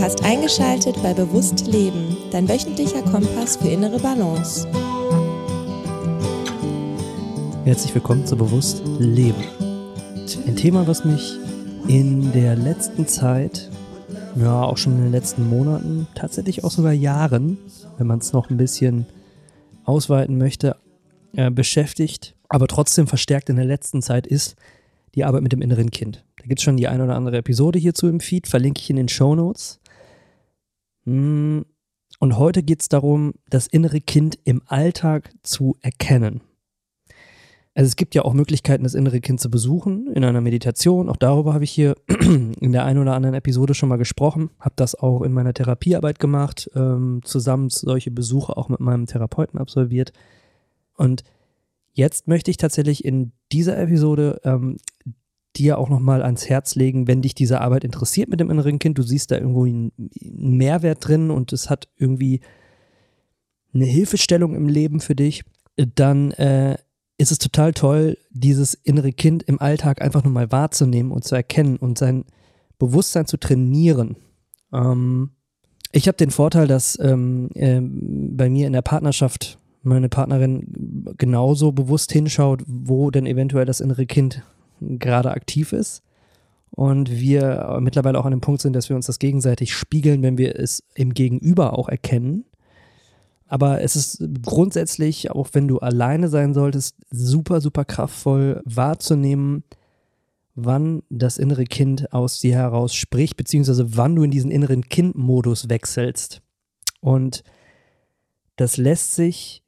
Du hast eingeschaltet bei Bewusst Leben, dein wöchentlicher Kompass für innere Balance. Herzlich willkommen zu Bewusst Leben. Ein Thema, was mich in der letzten Zeit, ja auch schon in den letzten Monaten, tatsächlich auch sogar Jahren, wenn man es noch ein bisschen ausweiten möchte, äh, beschäftigt, aber trotzdem verstärkt in der letzten Zeit ist die Arbeit mit dem inneren Kind. Da gibt es schon die eine oder andere Episode hierzu im Feed, verlinke ich in den Show Notes. Hm, und heute geht es darum, das innere Kind im Alltag zu erkennen. Also es gibt ja auch Möglichkeiten, das innere Kind zu besuchen in einer Meditation. Auch darüber habe ich hier in der einen oder anderen Episode schon mal gesprochen. Habe das auch in meiner Therapiearbeit gemacht, ähm, zusammen solche Besuche auch mit meinem Therapeuten absolviert. Und jetzt möchte ich tatsächlich in dieser Episode ähm, dir auch nochmal ans Herz legen, wenn dich diese Arbeit interessiert mit dem inneren Kind, du siehst da irgendwo einen Mehrwert drin und es hat irgendwie eine Hilfestellung im Leben für dich, dann äh, ist es total toll, dieses innere Kind im Alltag einfach nur mal wahrzunehmen und zu erkennen und sein Bewusstsein zu trainieren. Ähm, ich habe den Vorteil, dass ähm, äh, bei mir in der Partnerschaft meine Partnerin genauso bewusst hinschaut, wo denn eventuell das innere Kind gerade aktiv ist. Und wir mittlerweile auch an dem Punkt sind, dass wir uns das gegenseitig spiegeln, wenn wir es im Gegenüber auch erkennen. Aber es ist grundsätzlich, auch wenn du alleine sein solltest, super, super kraftvoll wahrzunehmen, wann das innere Kind aus dir heraus spricht, beziehungsweise wann du in diesen inneren Kind-Modus wechselst. Und das lässt sich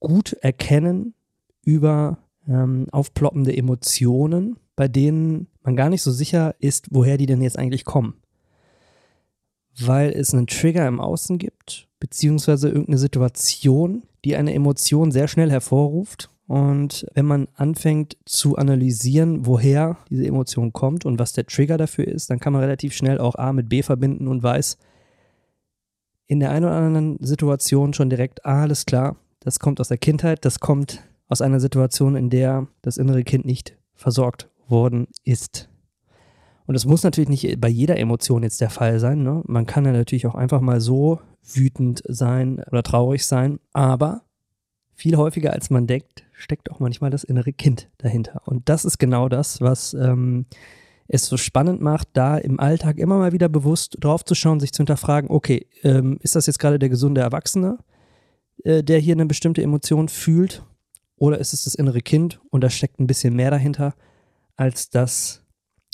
gut erkennen über ähm, aufploppende Emotionen, bei denen man gar nicht so sicher ist, woher die denn jetzt eigentlich kommen. Weil es einen Trigger im Außen gibt, beziehungsweise irgendeine Situation, die eine Emotion sehr schnell hervorruft. Und wenn man anfängt zu analysieren, woher diese Emotion kommt und was der Trigger dafür ist, dann kann man relativ schnell auch A mit B verbinden und weiß in der einen oder anderen Situation schon direkt, ah, alles klar, das kommt aus der Kindheit, das kommt aus einer Situation, in der das innere Kind nicht versorgt worden ist. Und das muss natürlich nicht bei jeder Emotion jetzt der Fall sein. Ne? Man kann ja natürlich auch einfach mal so wütend sein oder traurig sein, aber viel häufiger als man denkt, steckt auch manchmal das innere Kind dahinter. Und das ist genau das, was ähm, es so spannend macht, da im Alltag immer mal wieder bewusst drauf zu schauen, sich zu hinterfragen, okay, ähm, ist das jetzt gerade der gesunde Erwachsene, äh, der hier eine bestimmte Emotion fühlt oder ist es das innere Kind und da steckt ein bisschen mehr dahinter als das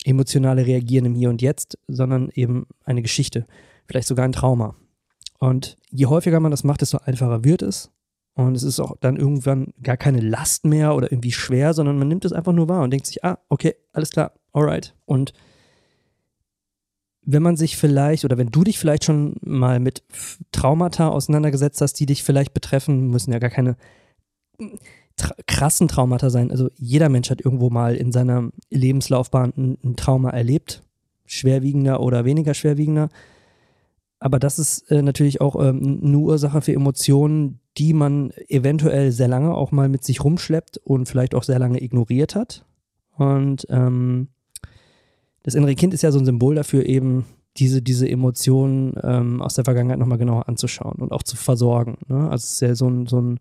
emotionale Reagieren im Hier und Jetzt, sondern eben eine Geschichte, vielleicht sogar ein Trauma. Und je häufiger man das macht, desto einfacher wird es. Und es ist auch dann irgendwann gar keine Last mehr oder irgendwie schwer, sondern man nimmt es einfach nur wahr und denkt sich, ah, okay, alles klar, alright. Und wenn man sich vielleicht oder wenn du dich vielleicht schon mal mit Traumata auseinandergesetzt hast, die dich vielleicht betreffen, müssen ja gar keine tra krassen Traumata sein. Also jeder Mensch hat irgendwo mal in seiner Lebenslaufbahn ein, ein Trauma erlebt, schwerwiegender oder weniger schwerwiegender. Aber das ist äh, natürlich auch ähm, eine Ursache für Emotionen, die man eventuell sehr lange auch mal mit sich rumschleppt und vielleicht auch sehr lange ignoriert hat. Und ähm, das innere Kind ist ja so ein Symbol dafür, eben diese, diese Emotionen ähm, aus der Vergangenheit nochmal genauer anzuschauen und auch zu versorgen. Ne? Also es ist ja so ein, so ein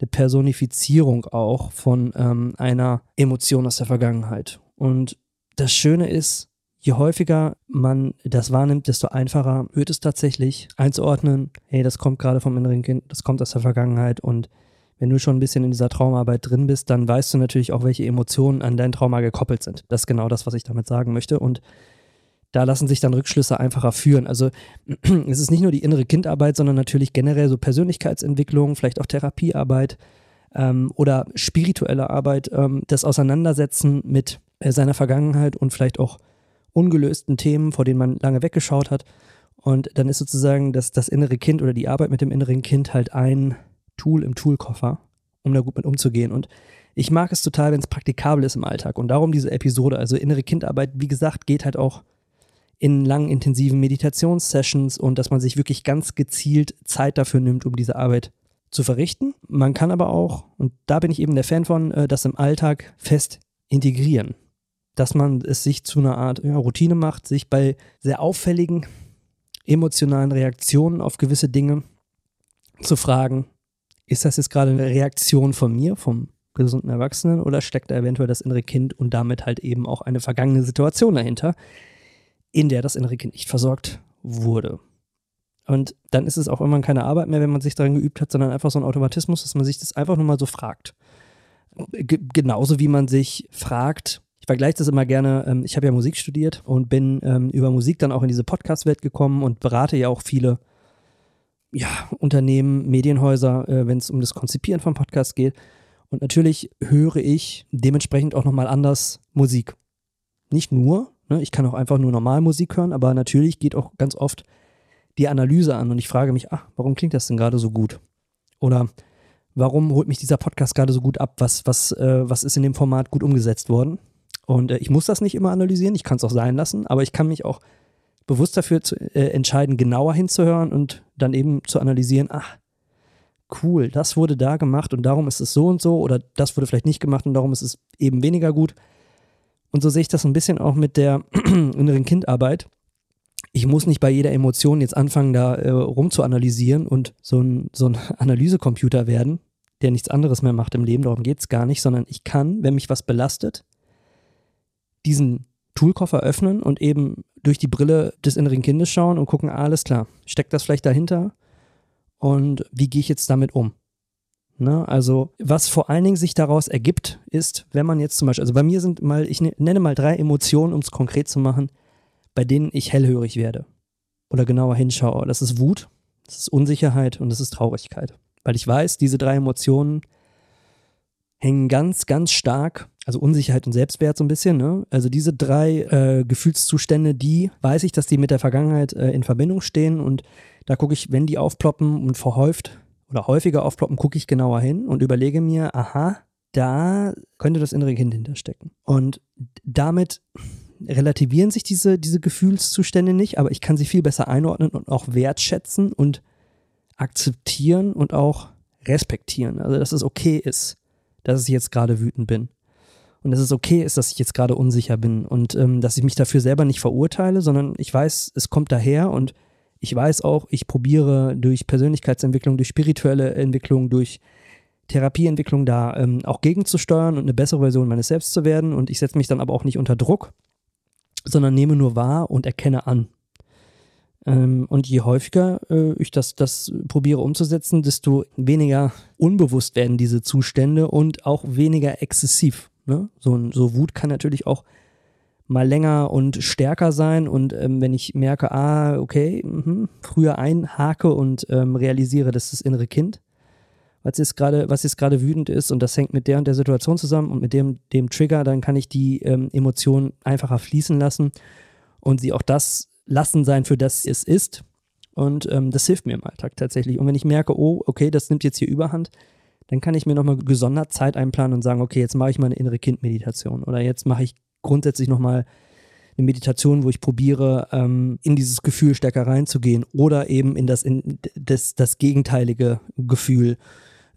eine Personifizierung auch von ähm, einer Emotion aus der Vergangenheit. Und das Schöne ist, je häufiger man das wahrnimmt, desto einfacher wird es tatsächlich einzuordnen, hey, das kommt gerade vom inneren Kind, das kommt aus der Vergangenheit und wenn du schon ein bisschen in dieser Traumarbeit drin bist, dann weißt du natürlich auch, welche Emotionen an dein Trauma gekoppelt sind. Das ist genau das, was ich damit sagen möchte. Und da lassen sich dann Rückschlüsse einfacher führen. Also es ist nicht nur die innere Kindarbeit, sondern natürlich generell so Persönlichkeitsentwicklung, vielleicht auch Therapiearbeit ähm, oder spirituelle Arbeit, ähm, das Auseinandersetzen mit äh, seiner Vergangenheit und vielleicht auch ungelösten Themen, vor denen man lange weggeschaut hat. Und dann ist sozusagen das, das innere Kind oder die Arbeit mit dem inneren Kind halt ein Tool im Toolkoffer, um da gut mit umzugehen. Und ich mag es total, wenn es praktikabel ist im Alltag. Und darum diese Episode, also innere Kindarbeit, wie gesagt, geht halt auch in langen, intensiven Meditationssessions und dass man sich wirklich ganz gezielt Zeit dafür nimmt, um diese Arbeit zu verrichten. Man kann aber auch, und da bin ich eben der Fan von, äh, das im Alltag fest integrieren. Dass man es sich zu einer Art ja, Routine macht, sich bei sehr auffälligen emotionalen Reaktionen auf gewisse Dinge zu fragen, ist das jetzt gerade eine Reaktion von mir, vom gesunden Erwachsenen, oder steckt da eventuell das innere Kind und damit halt eben auch eine vergangene Situation dahinter, in der das innere Kind nicht versorgt wurde. Und dann ist es auch irgendwann keine Arbeit mehr, wenn man sich daran geübt hat, sondern einfach so ein Automatismus, dass man sich das einfach nur mal so fragt. G genauso wie man sich fragt, ich vergleiche das immer gerne, ähm, ich habe ja Musik studiert und bin ähm, über Musik dann auch in diese Podcast-Welt gekommen und berate ja auch viele ja, Unternehmen, Medienhäuser, äh, wenn es um das Konzipieren von Podcasts geht. Und natürlich höre ich dementsprechend auch nochmal anders Musik. Nicht nur, ich kann auch einfach nur normal Musik hören, aber natürlich geht auch ganz oft die Analyse an und ich frage mich, ach, warum klingt das denn gerade so gut? Oder warum holt mich dieser Podcast gerade so gut ab? Was, was, äh, was ist in dem Format gut umgesetzt worden? Und äh, ich muss das nicht immer analysieren, ich kann es auch sein lassen, aber ich kann mich auch bewusst dafür zu, äh, entscheiden, genauer hinzuhören und dann eben zu analysieren, ach, cool, das wurde da gemacht und darum ist es so und so oder das wurde vielleicht nicht gemacht und darum ist es eben weniger gut. Und so sehe ich das ein bisschen auch mit der inneren Kindarbeit. Ich muss nicht bei jeder Emotion jetzt anfangen, da äh, rumzuanalysieren und so ein, so ein Analysecomputer werden, der nichts anderes mehr macht im Leben, darum geht es gar nicht, sondern ich kann, wenn mich was belastet, diesen Toolkoffer öffnen und eben durch die Brille des inneren Kindes schauen und gucken, alles klar, steckt das vielleicht dahinter und wie gehe ich jetzt damit um? Ne? Also, was vor allen Dingen sich daraus ergibt, ist, wenn man jetzt zum Beispiel, also bei mir sind mal, ich ne, nenne mal drei Emotionen, um es konkret zu machen, bei denen ich hellhörig werde oder genauer hinschaue. Das ist Wut, das ist Unsicherheit und das ist Traurigkeit. Weil ich weiß, diese drei Emotionen hängen ganz, ganz stark, also Unsicherheit und Selbstwert so ein bisschen, ne? Also diese drei äh, Gefühlszustände, die weiß ich, dass die mit der Vergangenheit äh, in Verbindung stehen und da gucke ich, wenn die aufploppen und verhäuft oder häufiger aufploppen, gucke ich genauer hin und überlege mir, aha, da könnte das innere Kind hinterstecken. Und damit relativieren sich diese, diese Gefühlszustände nicht, aber ich kann sie viel besser einordnen und auch wertschätzen und akzeptieren und auch respektieren. Also, dass es okay ist, dass ich jetzt gerade wütend bin. Und dass es okay ist, dass ich jetzt gerade unsicher bin und ähm, dass ich mich dafür selber nicht verurteile, sondern ich weiß, es kommt daher und ich weiß auch, ich probiere durch Persönlichkeitsentwicklung, durch spirituelle Entwicklung, durch Therapieentwicklung da ähm, auch gegenzusteuern und eine bessere Version meines Selbst zu werden. Und ich setze mich dann aber auch nicht unter Druck, sondern nehme nur wahr und erkenne an. Ähm, und je häufiger äh, ich das, das probiere umzusetzen, desto weniger unbewusst werden diese Zustände und auch weniger exzessiv. Ne? So, so Wut kann natürlich auch mal länger und stärker sein. Und ähm, wenn ich merke, ah, okay, mh, früher einhake und ähm, realisiere, dass das innere Kind, was jetzt gerade, was jetzt gerade wütend ist und das hängt mit der und der Situation zusammen und mit dem, dem Trigger, dann kann ich die ähm, Emotion einfacher fließen lassen und sie auch das lassen sein, für das es ist. Und ähm, das hilft mir im Alltag tatsächlich. Und wenn ich merke, oh, okay, das nimmt jetzt hier Überhand, dann kann ich mir nochmal gesondert Zeit einplanen und sagen, okay, jetzt mache ich mal eine innere Kindmeditation oder jetzt mache ich grundsätzlich nochmal eine Meditation, wo ich probiere, ähm, in dieses Gefühl stärker reinzugehen oder eben in das, in das, das gegenteilige Gefühl,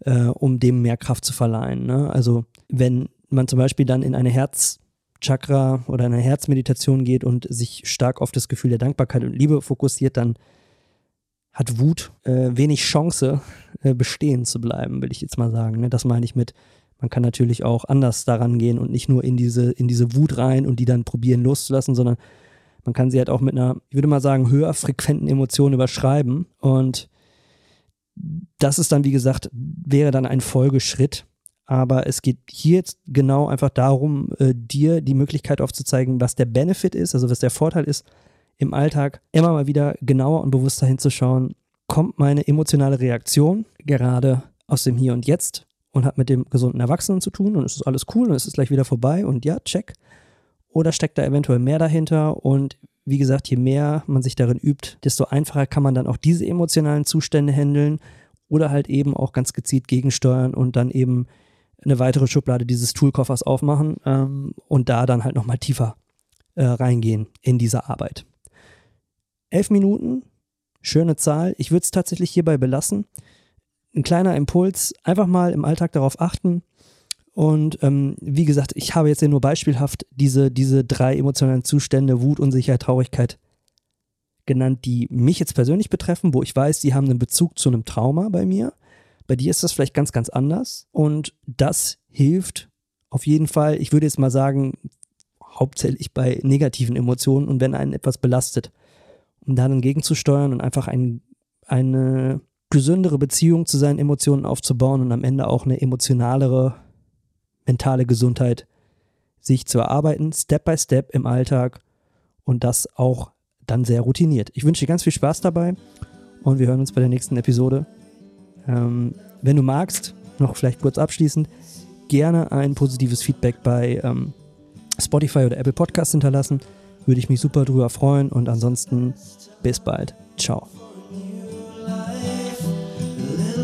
äh, um dem mehr Kraft zu verleihen. Ne? Also wenn man zum Beispiel dann in eine Herzchakra oder eine Herzmeditation geht und sich stark auf das Gefühl der Dankbarkeit und Liebe fokussiert, dann hat Wut äh, wenig Chance, äh, bestehen zu bleiben, will ich jetzt mal sagen. Ne? Das meine ich mit, man kann natürlich auch anders daran gehen und nicht nur in diese, in diese Wut rein und die dann probieren loszulassen, sondern man kann sie halt auch mit einer, ich würde mal sagen, höher frequenten Emotion überschreiben. Und das ist dann, wie gesagt, wäre dann ein Folgeschritt. Aber es geht hier jetzt genau einfach darum, äh, dir die Möglichkeit aufzuzeigen, was der Benefit ist, also was der Vorteil ist, im Alltag immer mal wieder genauer und bewusster hinzuschauen, kommt meine emotionale Reaktion gerade aus dem Hier und Jetzt und hat mit dem gesunden Erwachsenen zu tun und es ist alles cool und es ist gleich wieder vorbei und ja, check. Oder steckt da eventuell mehr dahinter und wie gesagt, je mehr man sich darin übt, desto einfacher kann man dann auch diese emotionalen Zustände handeln oder halt eben auch ganz gezielt gegensteuern und dann eben eine weitere Schublade dieses Toolkoffers aufmachen ähm, und da dann halt nochmal tiefer äh, reingehen in diese Arbeit. Elf Minuten, schöne Zahl. Ich würde es tatsächlich hierbei belassen. Ein kleiner Impuls, einfach mal im Alltag darauf achten. Und ähm, wie gesagt, ich habe jetzt ja nur beispielhaft diese, diese drei emotionalen Zustände, Wut, Unsicherheit, Traurigkeit genannt, die mich jetzt persönlich betreffen, wo ich weiß, die haben einen Bezug zu einem Trauma bei mir. Bei dir ist das vielleicht ganz, ganz anders. Und das hilft auf jeden Fall, ich würde jetzt mal sagen, hauptsächlich bei negativen Emotionen und wenn einen etwas belastet, um da dann gegenzusteuern und einfach ein, eine gesündere Beziehung zu seinen Emotionen aufzubauen und am Ende auch eine emotionalere mentale Gesundheit sich zu erarbeiten, Step by Step im Alltag und das auch dann sehr routiniert. Ich wünsche dir ganz viel Spaß dabei und wir hören uns bei der nächsten Episode. Ähm, wenn du magst, noch vielleicht kurz abschließend, gerne ein positives Feedback bei ähm, Spotify oder Apple Podcasts hinterlassen. Würde ich mich super drüber freuen und ansonsten bis bald. Ciao.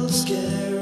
scary.